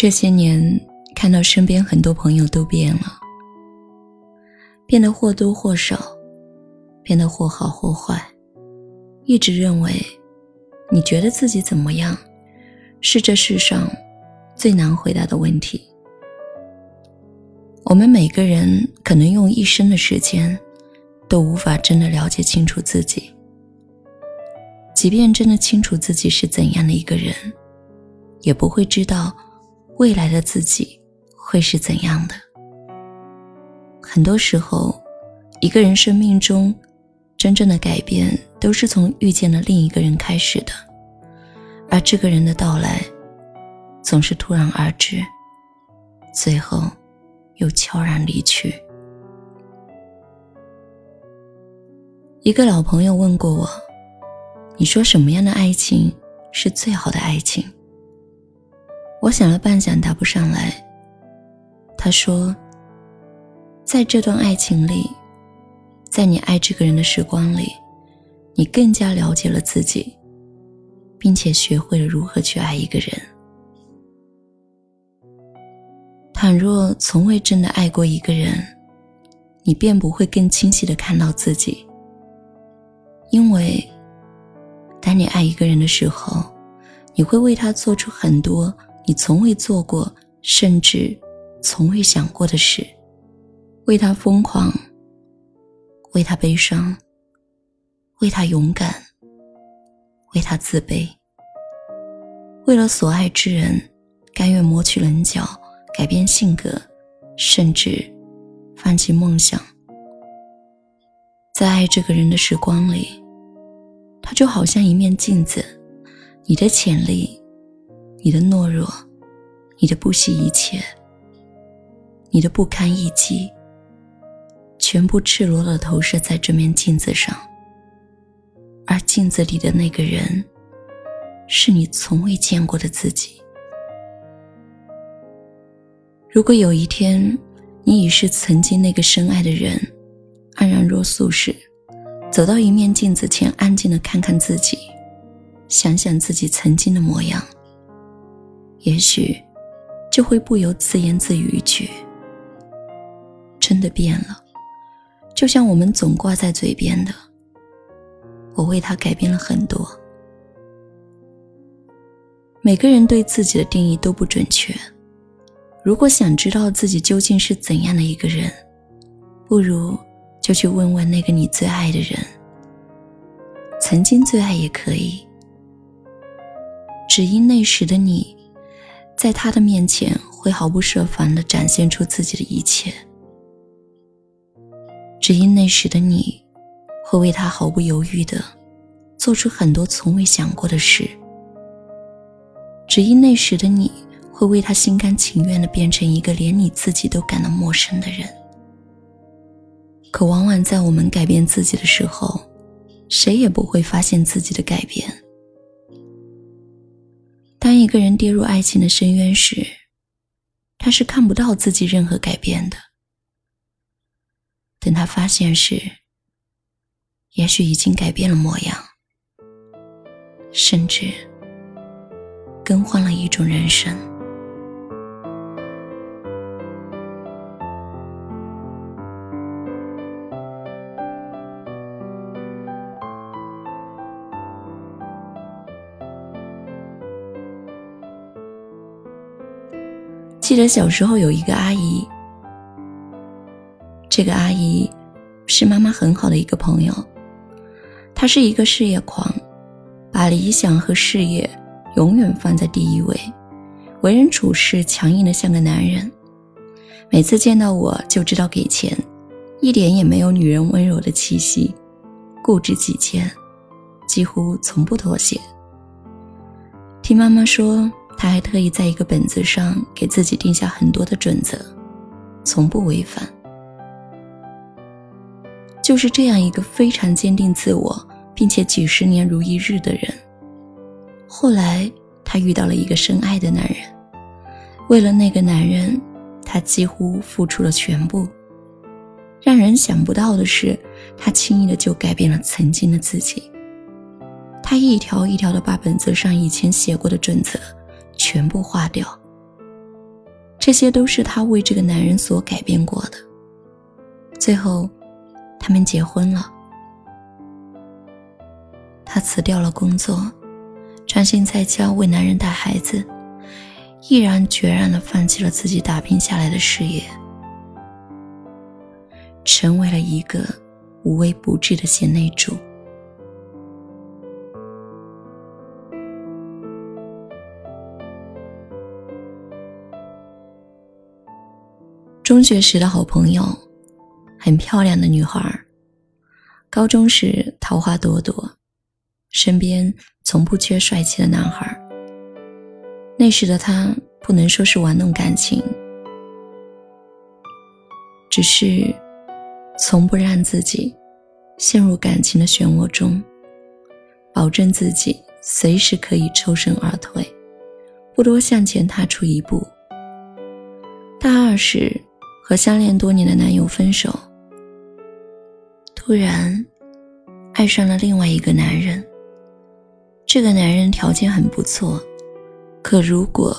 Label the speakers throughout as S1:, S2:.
S1: 这些年，看到身边很多朋友都变了，变得或多或少，变得或好或坏。一直认为，你觉得自己怎么样，是这世上最难回答的问题。我们每个人可能用一生的时间，都无法真的了解清楚自己。即便真的清楚自己是怎样的一个人，也不会知道。未来的自己会是怎样的？很多时候，一个人生命中真正的改变，都是从遇见了另一个人开始的，而这个人的到来，总是突然而至，最后又悄然离去。一个老朋友问过我：“你说什么样的爱情是最好的爱情？”我想了半晌，答不上来。他说：“在这段爱情里，在你爱这个人的时光里，你更加了解了自己，并且学会了如何去爱一个人。倘若从未真的爱过一个人，你便不会更清晰的看到自己。因为，当你爱一个人的时候，你会为他做出很多。”你从未做过，甚至从未想过的事，为他疯狂，为他悲伤，为他勇敢，为他自卑，为了所爱之人，甘愿磨去棱角，改变性格，甚至放弃梦想。在爱这个人的时光里，他就好像一面镜子，你的潜力。你的懦弱，你的不惜一切，你的不堪一击，全部赤裸裸投射在这面镜子上。而镜子里的那个人，是你从未见过的自己。如果有一天，你已是曾经那个深爱的人，安然若素时，走到一面镜子前，安静的看看自己，想想自己曾经的模样。也许，就会不由自言自语一句：“真的变了。”就像我们总挂在嘴边的：“我为他改变了很多。”每个人对自己的定义都不准确。如果想知道自己究竟是怎样的一个人，不如就去问问那个你最爱的人。曾经最爱也可以，只因那时的你。在他的面前，会毫不设防的展现出自己的一切，只因那时的你，会为他毫不犹豫的做出很多从未想过的事，只因那时的你会为他心甘情愿的变成一个连你自己都感到陌生的人。可往往在我们改变自己的时候，谁也不会发现自己的改变。当一个人跌入爱情的深渊时，他是看不到自己任何改变的。等他发现时，也许已经改变了模样，甚至更换了一种人生。记得小时候有一个阿姨，这个阿姨是妈妈很好的一个朋友。她是一个事业狂，把理想和事业永远放在第一位，为人处事强硬的像个男人。每次见到我就知道给钱，一点也没有女人温柔的气息，固执己见，几乎从不妥协。听妈妈说。他还特意在一个本子上给自己定下很多的准则，从不违反。就是这样一个非常坚定自我，并且几十年如一日的人。后来他遇到了一个深爱的男人，为了那个男人，他几乎付出了全部。让人想不到的是，他轻易的就改变了曾经的自己。他一条一条的把本子上以前写过的准则。全部化掉，这些都是她为这个男人所改变过的。最后，他们结婚了。她辞掉了工作，专心在家为男人带孩子，毅然决然的放弃了自己打拼下来的事业，成为了一个无微不至的贤内助。中学时的好朋友，很漂亮的女孩。高中时桃花朵朵，身边从不缺帅气的男孩。那时的她不能说是玩弄感情，只是从不让自己陷入感情的漩涡中，保证自己随时可以抽身而退，不多向前踏出一步。大二时。和相恋多年的男友分手，突然爱上了另外一个男人。这个男人条件很不错，可如果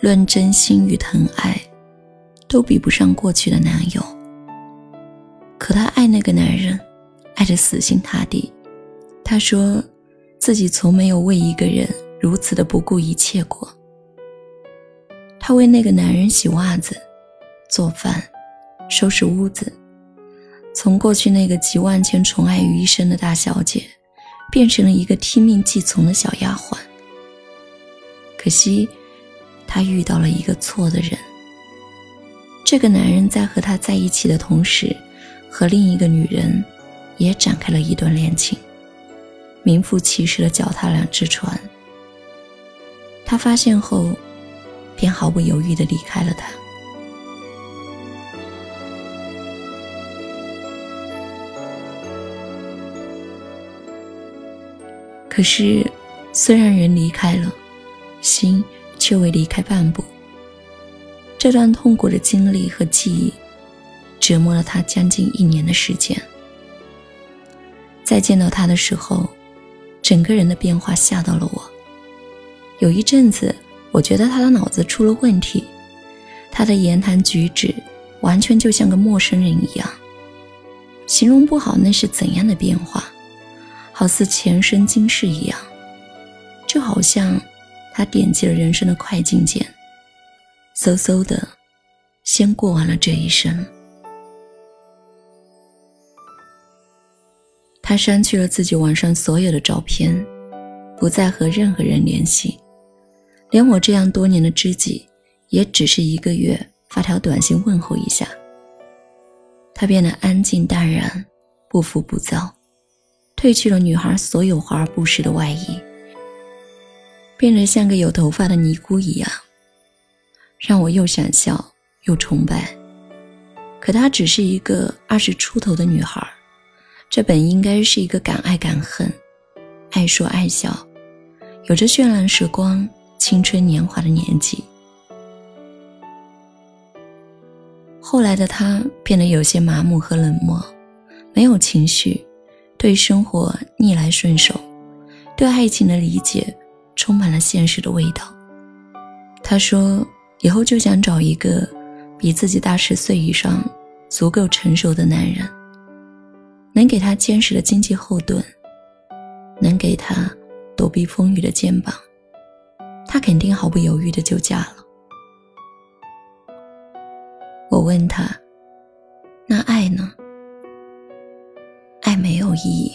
S1: 论真心与疼爱，都比不上过去的男友。可她爱那个男人，爱得死心塌地。她说自己从没有为一个人如此的不顾一切过。她为那个男人洗袜子。做饭，收拾屋子，从过去那个集万千宠爱于一身的大小姐，变成了一个听命计从的小丫鬟。可惜，她遇到了一个错的人。这个男人在和她在一起的同时，和另一个女人也展开了一段恋情，名副其实的脚踏两只船。他发现后，便毫不犹豫地离开了他。可是，虽然人离开了，心却未离开半步。这段痛苦的经历和记忆，折磨了他将近一年的时间。再见到他的时候，整个人的变化吓到了我。有一阵子，我觉得他的脑子出了问题，他的言谈举止完全就像个陌生人一样，形容不好那是怎样的变化。好似前生今世一样，就好像他点击了人生的快进键，嗖嗖的，先过完了这一生。他删去了自己网上所有的照片，不再和任何人联系，连我这样多年的知己，也只是一个月发条短信问候一下。他变得安静淡然，不浮不躁。褪去了女孩所有华而不实的外衣，变得像个有头发的尼姑一样，让我又想笑又崇拜。可她只是一个二十出头的女孩，这本应该是一个敢爱敢恨、爱说爱笑、有着绚烂时光、青春年华的年纪。后来的她变得有些麻木和冷漠，没有情绪。对生活逆来顺受，对爱情的理解充满了现实的味道。他说：“以后就想找一个比自己大十岁以上、足够成熟的男人，能给他坚实的经济后盾，能给他躲避风雨的肩膀，他肯定毫不犹豫的就嫁了。”我问他：“那爱呢？”没有意义。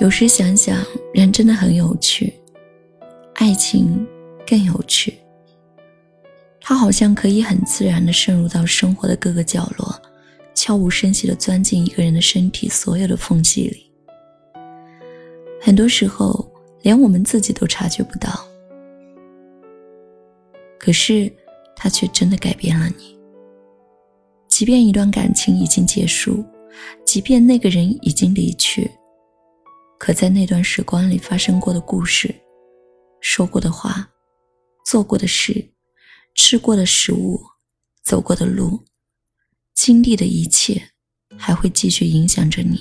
S1: 有时想想，人真的很有趣，爱情更有趣。它好像可以很自然的渗入到生活的各个角落。悄无声息地钻进一个人的身体所有的缝隙里，很多时候连我们自己都察觉不到。可是，他却真的改变了你。即便一段感情已经结束，即便那个人已经离去，可在那段时光里发生过的故事、说过的话、做过的事，
S2: 吃过的食物、走过的路、经历的一切，还会继续影响着你。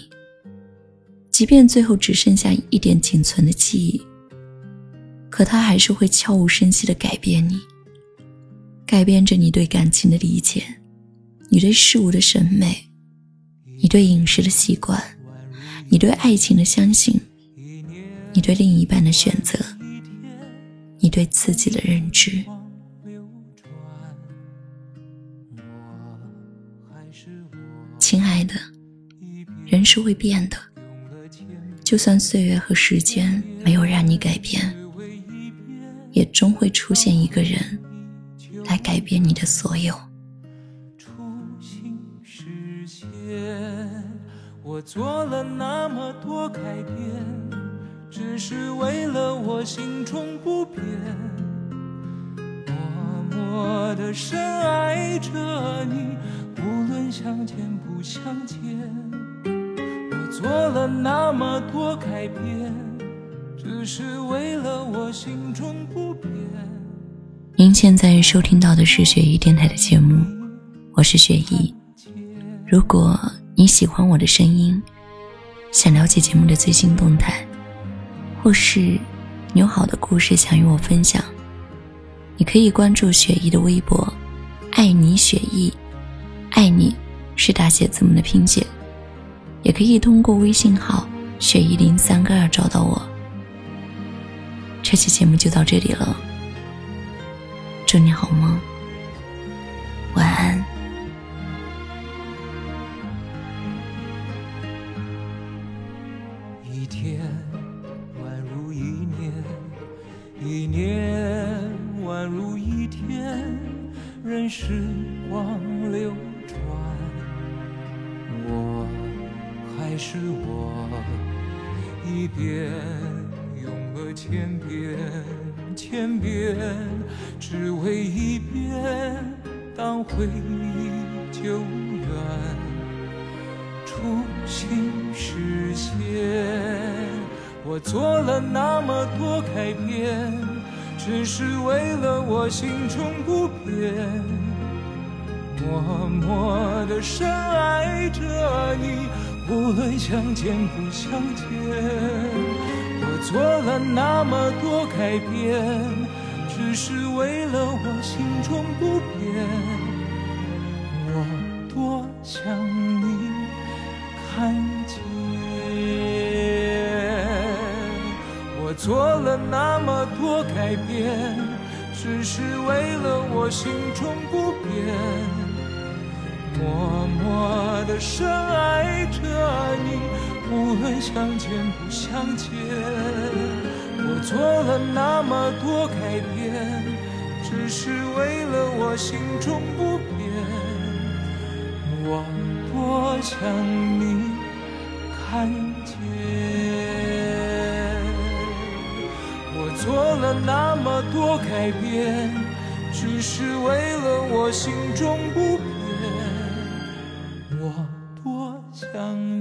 S2: 即便最后只剩下一点仅存的记忆，可它还是会悄无声息地改变你，改变着你对感情的理解，你对事物的审美，你对饮食的习惯，你对爱情的相信，你对另一半的选择，你对自己的认知。亲爱的，人是会变的。就算岁月和时间没有让你改变，也终会出现一个人来改变你的所有。初心实现，我做了那么多改变，只是为了我心中不变，默默的深爱着你，无论相见不不相见。我做了那么多改变，只是为了我心中不变。您现在收听到的是雪姨电台的节目，我是雪姨。如果你喜欢我的声音，想了解节目的最新动态，或是有好的故事想与我分享，你可以关注雪姨的微博“爱你雪姨”，爱你是大写字母的拼写。也可以通过微信号“雪一零三个二”找到我。这期节目就到这里了，祝你好梦，千遍千遍，只为一遍当回忆久远，初心实现。我做了那么多改变，只是为了我心中不变，默默地深爱着你。无论相见不相见，做了那么多改变，只是为了我心中不变。我多想你看见，我做了那么多改变，只是为了我心中不变。默默的深，无论相见不相见。我做了那么多改变，只是为了我心中不变。我多想你看见。我做了那么多改变，只是为了我心中不变。我多想你。